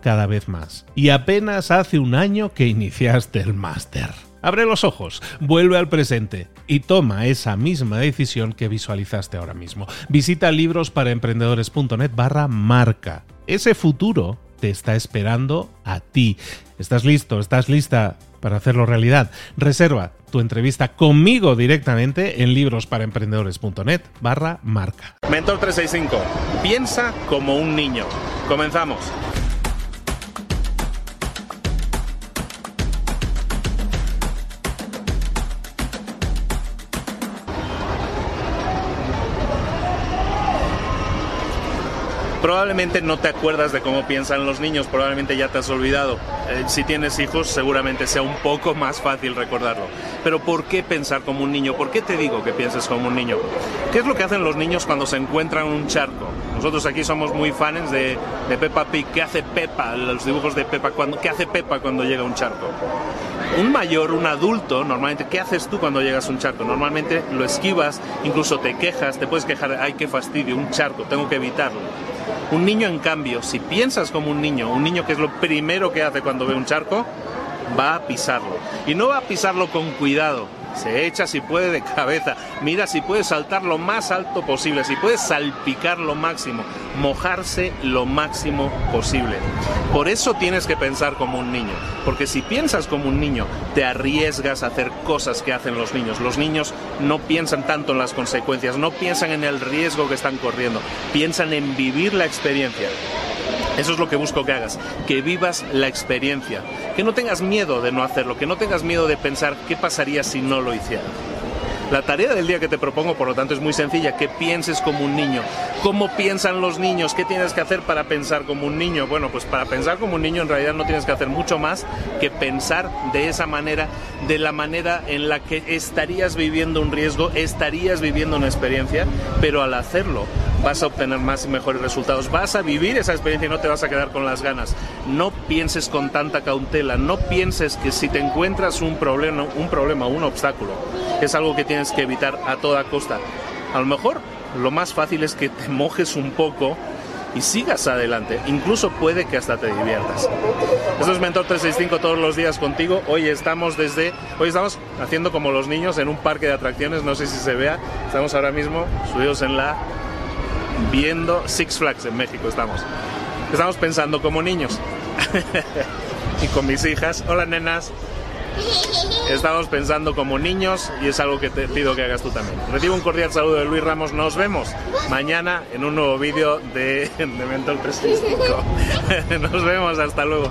cada vez más. Y apenas hace un año que iniciaste el máster. Abre los ojos, vuelve al presente y toma esa misma decisión que visualizaste ahora mismo. Visita librosparaemprendedores.net barra marca. Ese futuro te está esperando a ti. ¿Estás listo? ¿Estás lista para hacerlo realidad? Reserva tu entrevista conmigo directamente en librosparaemprendedores.net barra marca. Mentor 365. Piensa como un niño. Comenzamos. Probablemente no te acuerdas de cómo piensan los niños, probablemente ya te has olvidado. Eh, si tienes hijos, seguramente sea un poco más fácil recordarlo. Pero ¿por qué pensar como un niño? ¿Por qué te digo que pienses como un niño? ¿Qué es lo que hacen los niños cuando se encuentran un charco? Nosotros aquí somos muy fans de, de Peppa Pig. ¿Qué hace Peppa? Los dibujos de Peppa. Cuando, ¿Qué hace Peppa cuando llega un charco? Un mayor, un adulto, normalmente, ¿qué haces tú cuando llegas a un charco? Normalmente lo esquivas, incluso te quejas, te puedes quejar, ay, qué fastidio, un charco, tengo que evitarlo. Un niño, en cambio, si piensas como un niño, un niño que es lo primero que hace cuando ve un charco, va a pisarlo. Y no va a pisarlo con cuidado, se echa si puede de cabeza, mira si puede saltar lo más alto posible, si puede salpicar lo máximo, mojarse lo máximo posible. Por eso tienes que pensar como un niño, porque si piensas como un niño, te arriesgas a hacer cosas que hacen los niños. Los niños no piensan tanto en las consecuencias, no piensan en el riesgo que están corriendo, piensan en vivir la experiencia. Eso es lo que busco que hagas, que vivas la experiencia, que no tengas miedo de no hacerlo, que no tengas miedo de pensar qué pasaría si no lo hiciera. La tarea del día que te propongo, por lo tanto, es muy sencilla, que pienses como un niño. ¿Cómo piensan los niños? ¿Qué tienes que hacer para pensar como un niño? Bueno, pues para pensar como un niño en realidad no tienes que hacer mucho más que pensar de esa manera, de la manera en la que estarías viviendo un riesgo, estarías viviendo una experiencia, pero al hacerlo vas a obtener más y mejores resultados. Vas a vivir esa experiencia y no te vas a quedar con las ganas. No pienses con tanta cautela, no pienses que si te encuentras un problema, un problema, un obstáculo, es algo que tienes que evitar a toda costa. A lo mejor lo más fácil es que te mojes un poco y sigas adelante. Incluso puede que hasta te diviertas. Esto es Mentor 365 todos los días contigo. Hoy estamos desde, hoy estamos haciendo como los niños en un parque de atracciones, no sé si se vea. Estamos ahora mismo subidos en la viendo Six Flags en México estamos. Estamos pensando como niños. y con mis hijas, hola nenas. Estamos pensando como niños y es algo que te pido que hagas tú también. Recibo un cordial saludo de Luis Ramos. Nos vemos mañana en un nuevo vídeo de, de Mentor 365. Nos vemos, hasta luego.